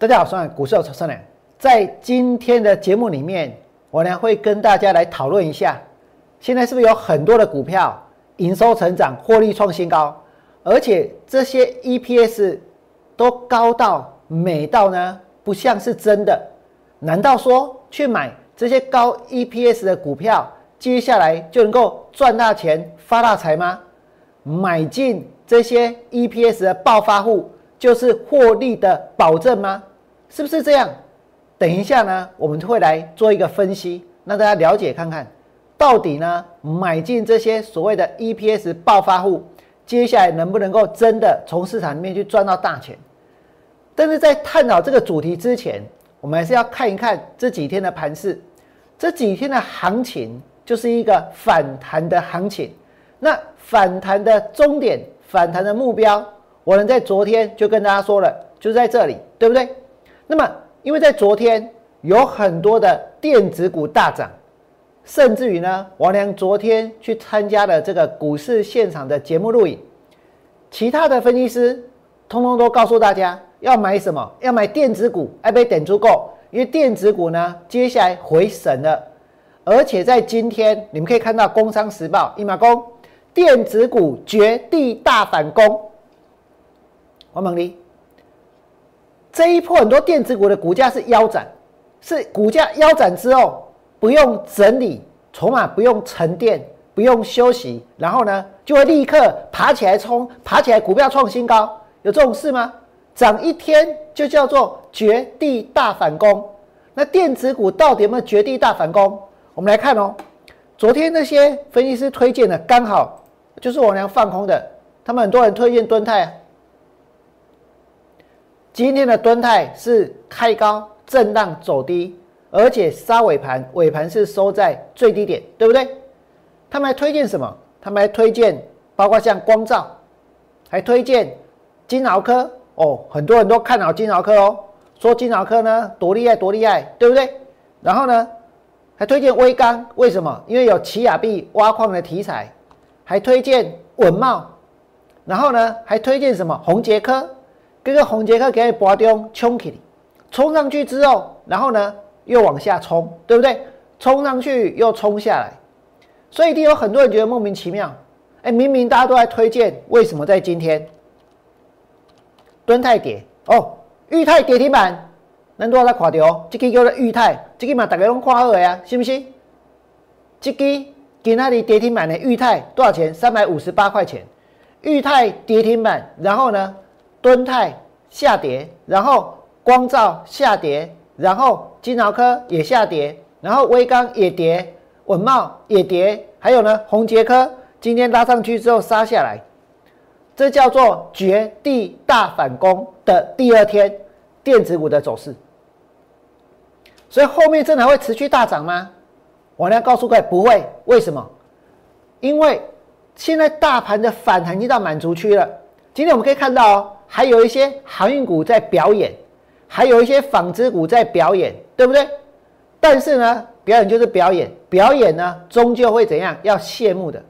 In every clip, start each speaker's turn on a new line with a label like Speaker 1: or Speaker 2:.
Speaker 1: 大家好，我是股市有超生人。在今天的节目里面，我呢会跟大家来讨论一下，现在是不是有很多的股票营收成长、获利创新高，而且这些 EPS 都高到美到呢不像是真的？难道说去买这些高 EPS 的股票，接下来就能够赚大钱、发大财吗？买进这些 EPS 的暴发户，就是获利的保证吗？是不是这样？等一下呢，我们会来做一个分析，让大家了解看看，到底呢买进这些所谓的 EPS 爆发户，接下来能不能够真的从市场里面去赚到大钱？但是在探讨这个主题之前，我们还是要看一看这几天的盘势，这几天的行情就是一个反弹的行情。那反弹的终点、反弹的目标，我能在昨天就跟大家说了，就在这里，对不对？那么，因为在昨天有很多的电子股大涨，甚至于呢，王良昨天去参加了这个股市现场的节目录影，其他的分析师通通都告诉大家要买什么，要买电子股，要被点足够，因为电子股呢接下来回神了，而且在今天你们可以看到《工商时报》一马公电子股绝地大反攻，王猛力。这一波很多电子股的股价是腰斩，是股价腰斩之后不用整理筹码，不用沉淀，不用休息，然后呢就会立刻爬起来冲，爬起来股票创新高，有这种事吗？涨一天就叫做绝地大反攻。那电子股到底有没有绝地大反攻？我们来看哦，昨天那些分析师推荐的刚好就是我娘放空的，他们很多人推荐敦泰。今天的吨态是开高震荡走低，而且杀尾盘，尾盘是收在最低点，对不对？他们还推荐什么？他们还推荐包括像光照，还推荐金豪科哦，很多人都看好金豪科哦，说金豪科呢多厉害多厉害，对不对？然后呢，还推荐微钢，为什么？因为有奇亚币挖矿的题材，还推荐文茂，然后呢，还推荐什么？红杰科。这个红杰克给拔掉冲起，冲上去之后，然后呢又往下冲，对不对？冲上去又冲下来，所以一定有很多人觉得莫名其妙。哎，明明大家都在推荐，为什么在今天蹲太跌？哦，裕泰跌停板，能多少垮掉？这个叫做裕泰，这个嘛大家拢看好呀，是不是？这个给那里跌停板的裕泰多少钱？三百五十八块钱。裕泰跌停板，然后呢？敦泰下跌，然后光照下跌，然后金豪科也下跌，然后威刚也跌，稳茂也跌，还有呢红杰科今天拉上去之后杀下来，这叫做绝地大反攻的第二天电子股的走势。所以后面真的会持续大涨吗？我要告诉各位不会，为什么？因为现在大盘的反弹已经到满足区了。今天我们可以看到哦。还有一些航运股在表演，还有一些纺织股在表演，对不对？但是呢，表演就是表演，表演呢终究会怎样？要谢幕的，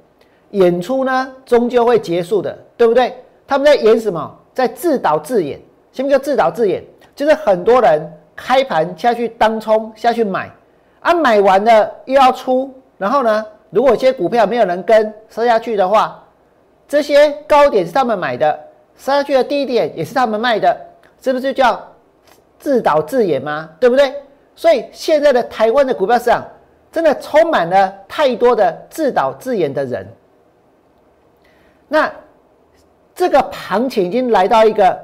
Speaker 1: 演出呢终究会结束的，对不对？他们在演什么？在自导自演。什么叫自导自演？就是很多人开盘下去当冲下去买，啊，买完了又要出，然后呢，如果一些股票没有人跟收下去的话，这些高点是他们买的。杀下去的低点也是他们卖的，是不是叫自导自演吗？对不对？所以现在的台湾的股票市场真的充满了太多的自导自演的人。那这个行情已经来到一个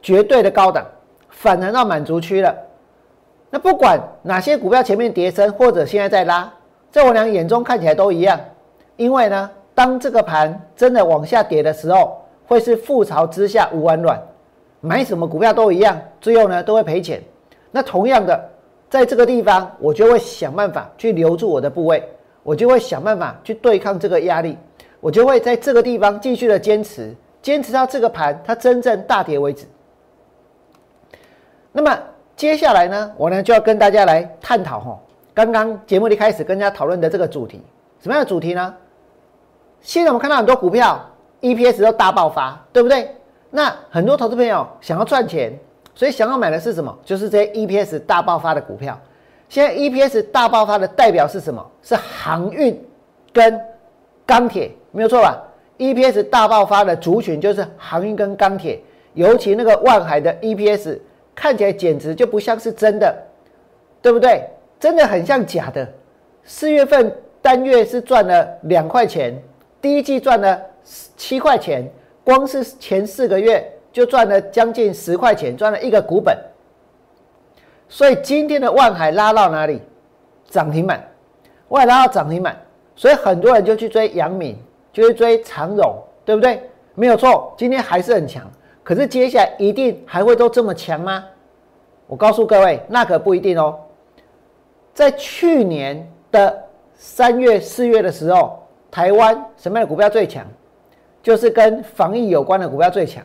Speaker 1: 绝对的高档，反弹到满足区了。那不管哪些股票前面跌升，或者现在在拉，在我俩眼中看起来都一样。因为呢，当这个盘真的往下跌的时候，会是覆巢之下无完卵，买什么股票都一样，最后呢都会赔钱。那同样的，在这个地方，我就会想办法去留住我的部位，我就会想办法去对抗这个压力，我就会在这个地方继续的坚持，坚持到这个盘它真正大跌为止。那么接下来呢，我呢就要跟大家来探讨哈，刚刚节目一开始跟大家讨论的这个主题，什么样的主题呢？现在我们看到很多股票。EPS 都大爆发，对不对？那很多投资朋友想要赚钱，所以想要买的是什么？就是这些 EPS 大爆发的股票。现在 EPS 大爆发的代表是什么？是航运跟钢铁，没有错吧？EPS 大爆发的族群就是航运跟钢铁，尤其那个万海的 EPS 看起来简直就不像是真的，对不对？真的很像假的。四月份单月是赚了两块钱，第一季赚了七块钱，光是前四个月就赚了将近十块钱，赚了一个股本。所以今天的万海拉到哪里？涨停板，万海拉到涨停板，所以很多人就去追阳敏，就去追长荣，对不对？没有错，今天还是很强。可是接下来一定还会都这么强吗？我告诉各位，那可不一定哦。在去年的三月、四月的时候，台湾什么样的股票最强？就是跟防疫有关的股票最强。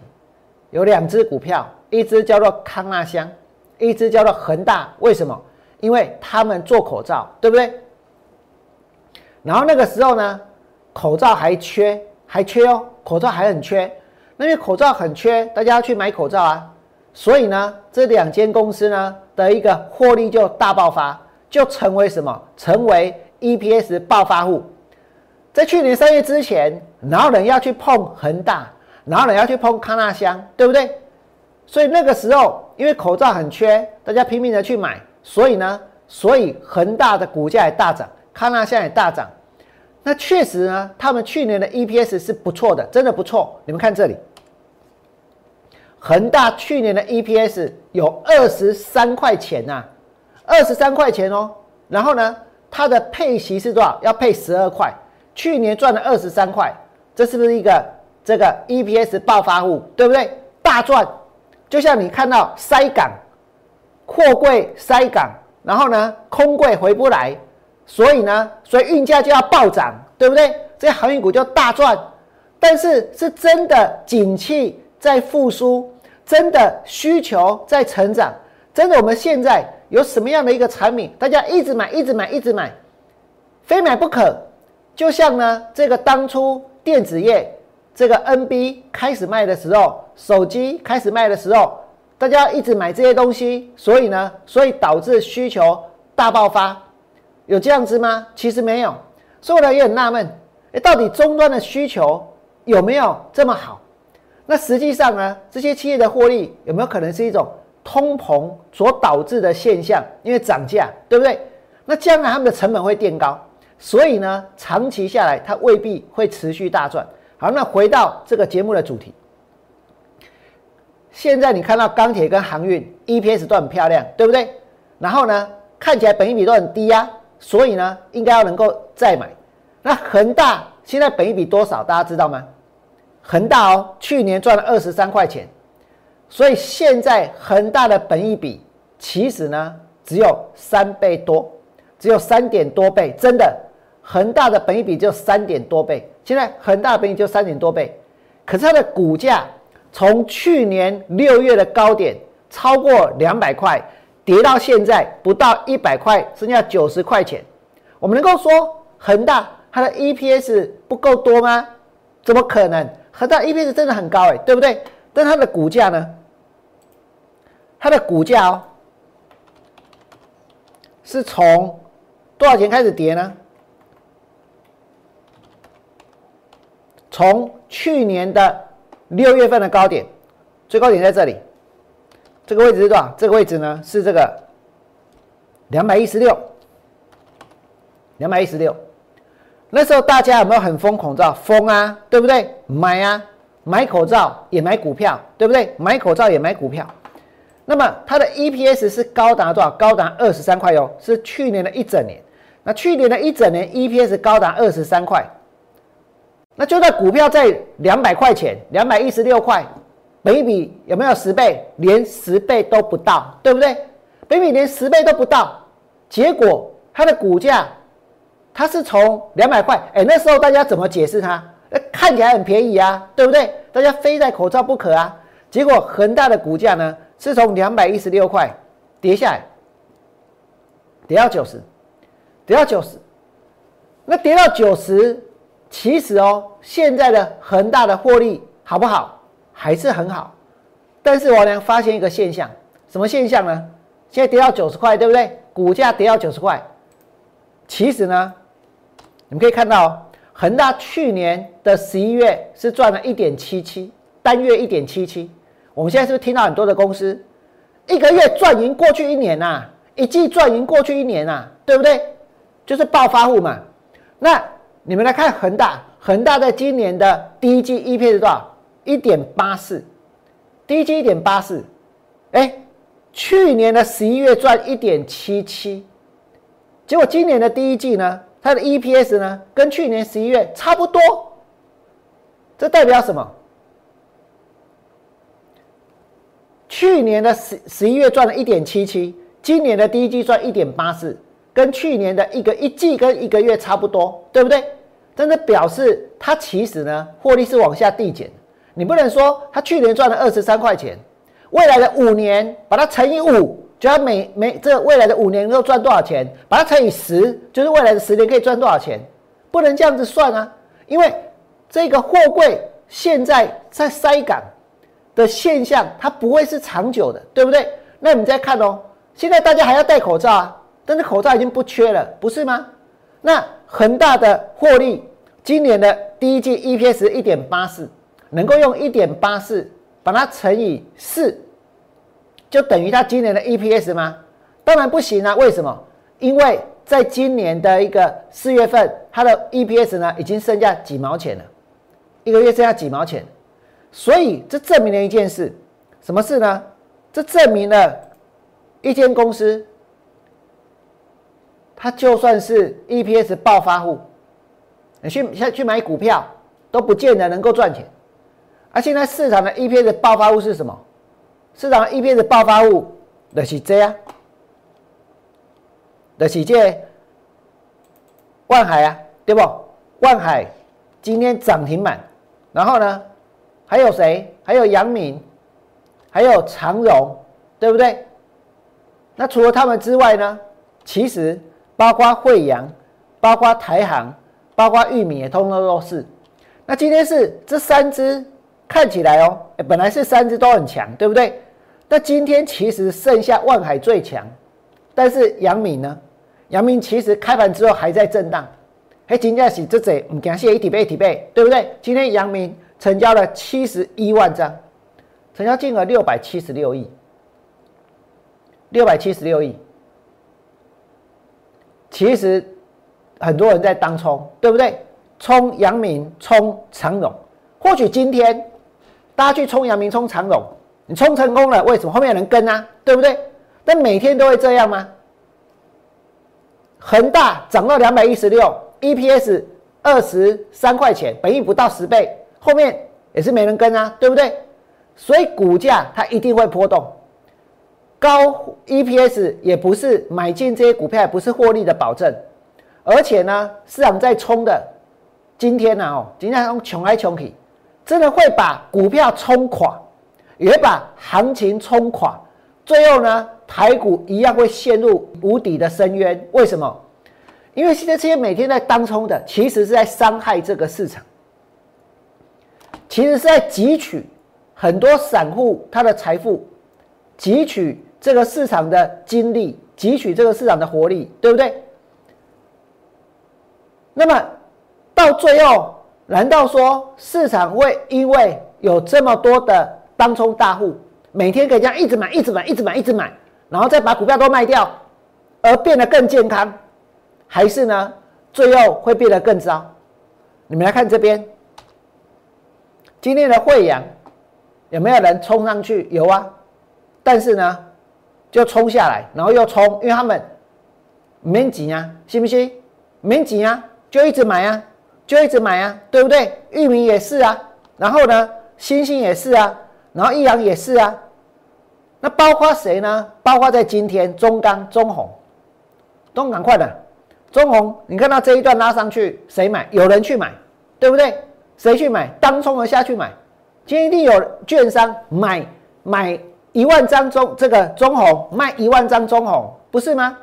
Speaker 1: 有两只股票，一只叫做康纳香。一只叫做恒大，为什么？因为他们做口罩，对不对？然后那个时候呢，口罩还缺，还缺哦，口罩还很缺。那因为口罩很缺，大家要去买口罩啊，所以呢，这两间公司呢的一个获利就大爆发，就成为什么？成为 EPS 爆发户。在去年三月之前，哪有人要去碰恒大？哪有人要去碰康纳香？对不对？所以那个时候。因为口罩很缺，大家拼命的去买，所以呢，所以恒大的股价也大涨，康纳香也大涨。那确实呢，他们去年的 EPS 是不错的，真的不错。你们看这里，恒大去年的 EPS 有二十三块钱呐，二十三块钱哦。然后呢，它的配息是多少？要配十二块。去年赚了二十三块，这是不是一个这个 EPS 爆发户？对不对？大赚。就像你看到塞港，货柜塞港，然后呢，空柜回不来，所以呢，所以运价就要暴涨，对不对？这些航运股就大赚。但是是真的景气在复苏，真的需求在成长，真的我们现在有什么样的一个产品，大家一直买，一直买，一直买，非买不可。就像呢，这个当初电子业。这个 NB 开始卖的时候，手机开始卖的时候，大家一直买这些东西，所以呢，所以导致需求大爆发，有这样子吗？其实没有，所以我呢也很纳闷，哎，到底终端的需求有没有这么好？那实际上呢，这些企业的获利有没有可能是一种通膨所导致的现象？因为涨价，对不对？那将来他们的成本会垫高，所以呢，长期下来它未必会持续大赚。好，那回到这个节目的主题。现在你看到钢铁跟航运 EPS 都很漂亮，对不对？然后呢，看起来本益比都很低呀，所以呢，应该要能够再买。那恒大现在本益比多少？大家知道吗？恒大哦，去年赚了二十三块钱，所以现在恒大的本益比其实呢只有三倍多，只有三点多倍，真的。恒大的本益比就三点多倍，现在恒大本益就三点多倍，可是它的股价从去年六月的高点超过两百块，跌到现在不到一百块，剩下九十块钱。我们能够说恒大它的 EPS 不够多吗？怎么可能？恒大 EPS 真的很高哎，对不对？但它的股价呢？它的股价哦，是从多少钱开始跌呢？从去年的六月份的高点，最高点在这里，这个位置是多少？这个位置呢是这个两百一十六，两百一十六。那时候大家有没有很疯口罩？疯啊，对不对？买啊，买口罩也买股票，对不对？买口罩也买股票。那么它的 EPS 是高达多少？高达二十三块哟，是去年的一整年。那去年的一整年 EPS 高达二十三块。那就在股票在两百块钱，两百一十六块，北比有没有十倍？连十倍都不到，对不对？北比连十倍都不到，结果它的股价，它是从两百块，哎，那时候大家怎么解释它？那看起来很便宜啊，对不对？大家非戴口罩不可啊。结果恒大的股价呢，是从两百一十六块跌下来，跌到九十，跌到九十，那跌到九十。其实哦，现在的恒大的获利好不好？还是很好。但是我呢发现一个现象，什么现象呢？现在跌到九十块，对不对？股价跌到九十块，其实呢，你们可以看到，恒大去年的十一月是赚了一点七七，单月一点七七。我们现在是不是听到很多的公司，一个月赚赢过去一年呐，一季赚赢过去一年呐，对不对？就是暴发户嘛。那你们来看恒大，恒大在今年的第一季 EPS 是多少？一点八四，第一季一点八四，哎。去年的十一月赚一点七七，结果今年的第一季呢，它的 EPS 呢跟去年十一月差不多，这代表什么？去年的十十一月赚了一点七七，今年的第一季赚一点八四，跟去年的一个一季跟一个月差不多，对不对？但是表示它其实呢，获利是往下递减，你不能说它去年赚了二十三块钱。未来的五年，把它乘以五，就要每每这未来的五年能够赚多少钱？把它乘以十，就是未来的十年可以赚多少钱？不能这样子算啊！因为这个货柜现在在塞港的现象，它不会是长久的，对不对？那你再看哦，现在大家还要戴口罩啊，但是口罩已经不缺了，不是吗？那恒大的获利，今年的第一季 EPS 一点八四，能够用一点八四。把它乘以四，就等于它今年的 EPS 吗？当然不行啊！为什么？因为在今年的一个四月份，它的 EPS 呢已经剩下几毛钱了，一个月剩下几毛钱，所以这证明了一件事，什么事呢？这证明了一间公司，他就算是 EPS 爆发户，你去去去买股票都不见得能够赚钱。而现在市场的 EPS 爆发物是什么？市场 EPS 爆发物的是这样，就是这万海啊，对不？万海今天涨停板，然后呢，还有谁？还有杨明，还有长荣，对不对？那除了他们之外呢？其实包括惠阳，包括台航，包括玉米也通通都是。那今天是这三只。看起来哦，本来是三只都很强，对不对？那今天其实剩下万海最强，但是阳明呢？阳明其实开盘之后还在震荡，哎今天是这只唔惊谢一体倍一体倍，对不对？今天阳明成交了七十一万张，成交金额六百七十六亿，六百七十六亿。其实很多人在当冲，对不对？冲阳明，冲长荣，或许今天。大家去冲阳明、冲长荣，你冲成功了，为什么后面有人跟啊？对不对？但每天都会这样吗？恒大涨到两百一十六，EPS 二十三块钱，本益不到十倍，后面也是没人跟啊，对不对？所以股价它一定会波动，高 EPS 也不是买进这些股票不是获利的保证，而且呢，市场在冲的，今天呢哦，今天从穷来穷去。真的会把股票冲垮，也把行情冲垮，最后呢，台股一样会陷入无底的深渊。为什么？因为现在这些每天在当冲的，其实是在伤害这个市场，其实是在汲取很多散户他的财富，汲取这个市场的精力，汲取这个市场的活力，对不对？那么到最后。难道说市场会因为有这么多的当冲大户，每天可以这样一直买、一直买、一直买、一直买，然后再把股票都卖掉，而变得更健康，还是呢，最后会变得更糟？你们来看这边，今天的汇阳有没有人冲上去？有啊，但是呢，就冲下来，然后又冲，因为他们没急啊，信不信？没急啊，就一直买啊。就一直买啊，对不对？玉米也是啊，然后呢，星星也是啊，然后益阳也是啊。那包括谁呢？包括在今天中钢、中红，都赶快的。中红，你看到这一段拉上去，谁买？有人去买，对不对？谁去买？当冲而下去买。今天一定有券商买买一万张中这个中红，卖一万张中红，不是吗？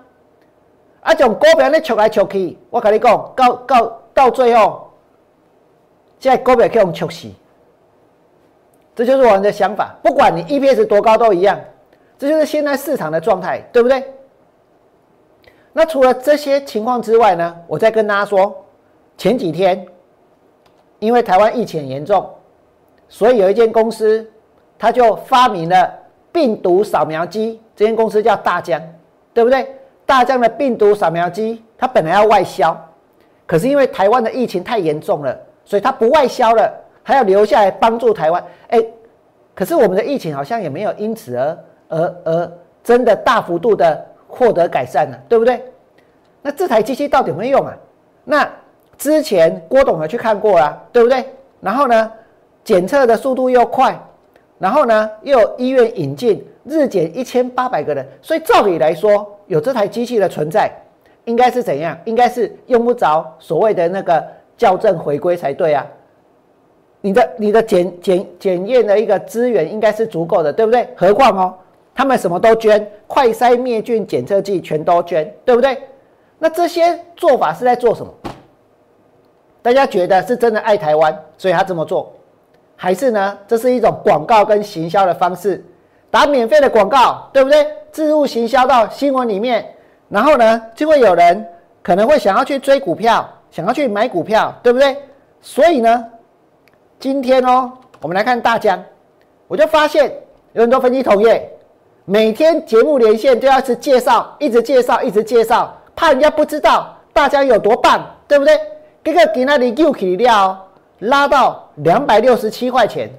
Speaker 1: 啊，种股票咧抽来抽去，我跟你讲，到到。到最后，现在股票可以用猝死，这就是我们的想法。不管你 EPS 多高都一样，这就是现在市场的状态，对不对？那除了这些情况之外呢，我再跟大家说，前几天因为台湾疫情严重，所以有一间公司，他就发明了病毒扫描机。这间公司叫大疆，对不对？大疆的病毒扫描机，它本来要外销，可是因为台湾的疫情太严重了，所以它不外销了，还要留下来帮助台湾。哎，可是我们的疫情好像也没有因此而而而真的大幅度的获得改善了，对不对？那这台机器到底有没有用啊？那之前郭董也去看过了，对不对？然后呢，检测的速度又快，然后呢，又有医院引进。日检一千八百个人，所以照理来说，有这台机器的存在，应该是怎样？应该是用不着所谓的那个校正回归才对啊。你的你的检检检验的一个资源应该是足够的，对不对？何况哦，他们什么都捐，快筛灭菌检测剂全都捐，对不对？那这些做法是在做什么？大家觉得是真的爱台湾，所以他这么做，还是呢？这是一种广告跟行销的方式？打免费的广告，对不对？置入行销到新闻里面，然后呢，就会有人可能会想要去追股票，想要去买股票，对不对？所以呢，今天哦，我们来看大疆，我就发现有很多分析同业每天节目连线都要是介绍，一直介绍，一直介绍，怕人家不知道大疆有多棒，对不对？这个给那里又起料拉到两百六十七块钱。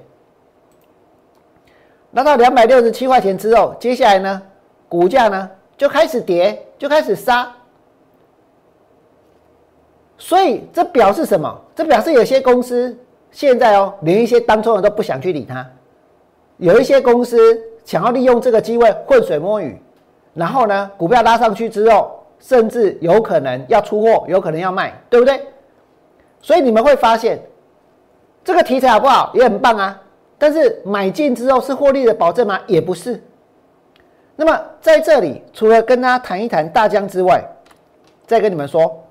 Speaker 1: 拉到两百六十七块钱之后，接下来呢，股价呢就开始跌，就开始杀。所以这表示什么？这表示有些公司现在哦，连一些当中人都不想去理它。有一些公司想要利用这个机会浑水摸鱼，然后呢，股票拉上去之后，甚至有可能要出货，有可能要卖，对不对？所以你们会发现，这个题材好不好？也很棒啊。但是买进之后是获利的保证吗？也不是。那么在这里，除了跟大家谈一谈大疆之外，再跟你们说，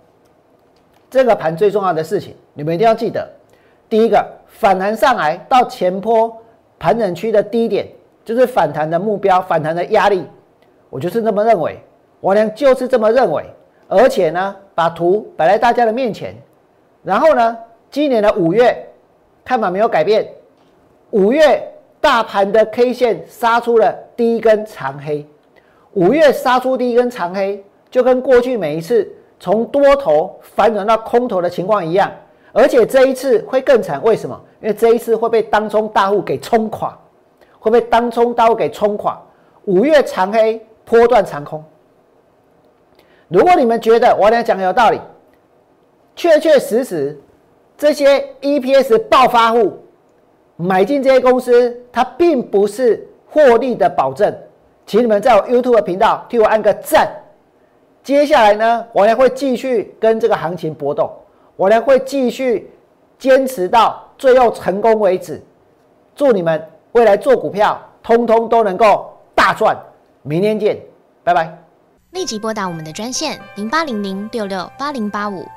Speaker 1: 这个盘最重要的事情，你们一定要记得。第一个，反弹上来到前坡盘整区的低点，就是反弹的目标，反弹的压力。我就是这么认为，我呢就是这么认为。而且呢，把图摆在大家的面前，然后呢，今年的五月看法没有改变。五月大盘的 K 线杀出了第一根长黑，五月杀出第一根长黑，就跟过去每一次从多头反转到空头的情况一样，而且这一次会更惨。为什么？因为这一次会被当冲大户给冲垮，会被当冲大户给冲垮。五月长黑，波段长空。如果你们觉得我俩讲的有道理，确确实实这些 EPS 爆发户。买进这些公司，它并不是获利的保证，请你们在我 YouTube 频道替我按个赞。接下来呢，我还会继续跟这个行情搏斗，我还会继续坚持到最后成功为止。祝你们未来做股票，通通都能够大赚。明天见，拜拜。
Speaker 2: 立即拨打我们的专线零八零零六六八零八五。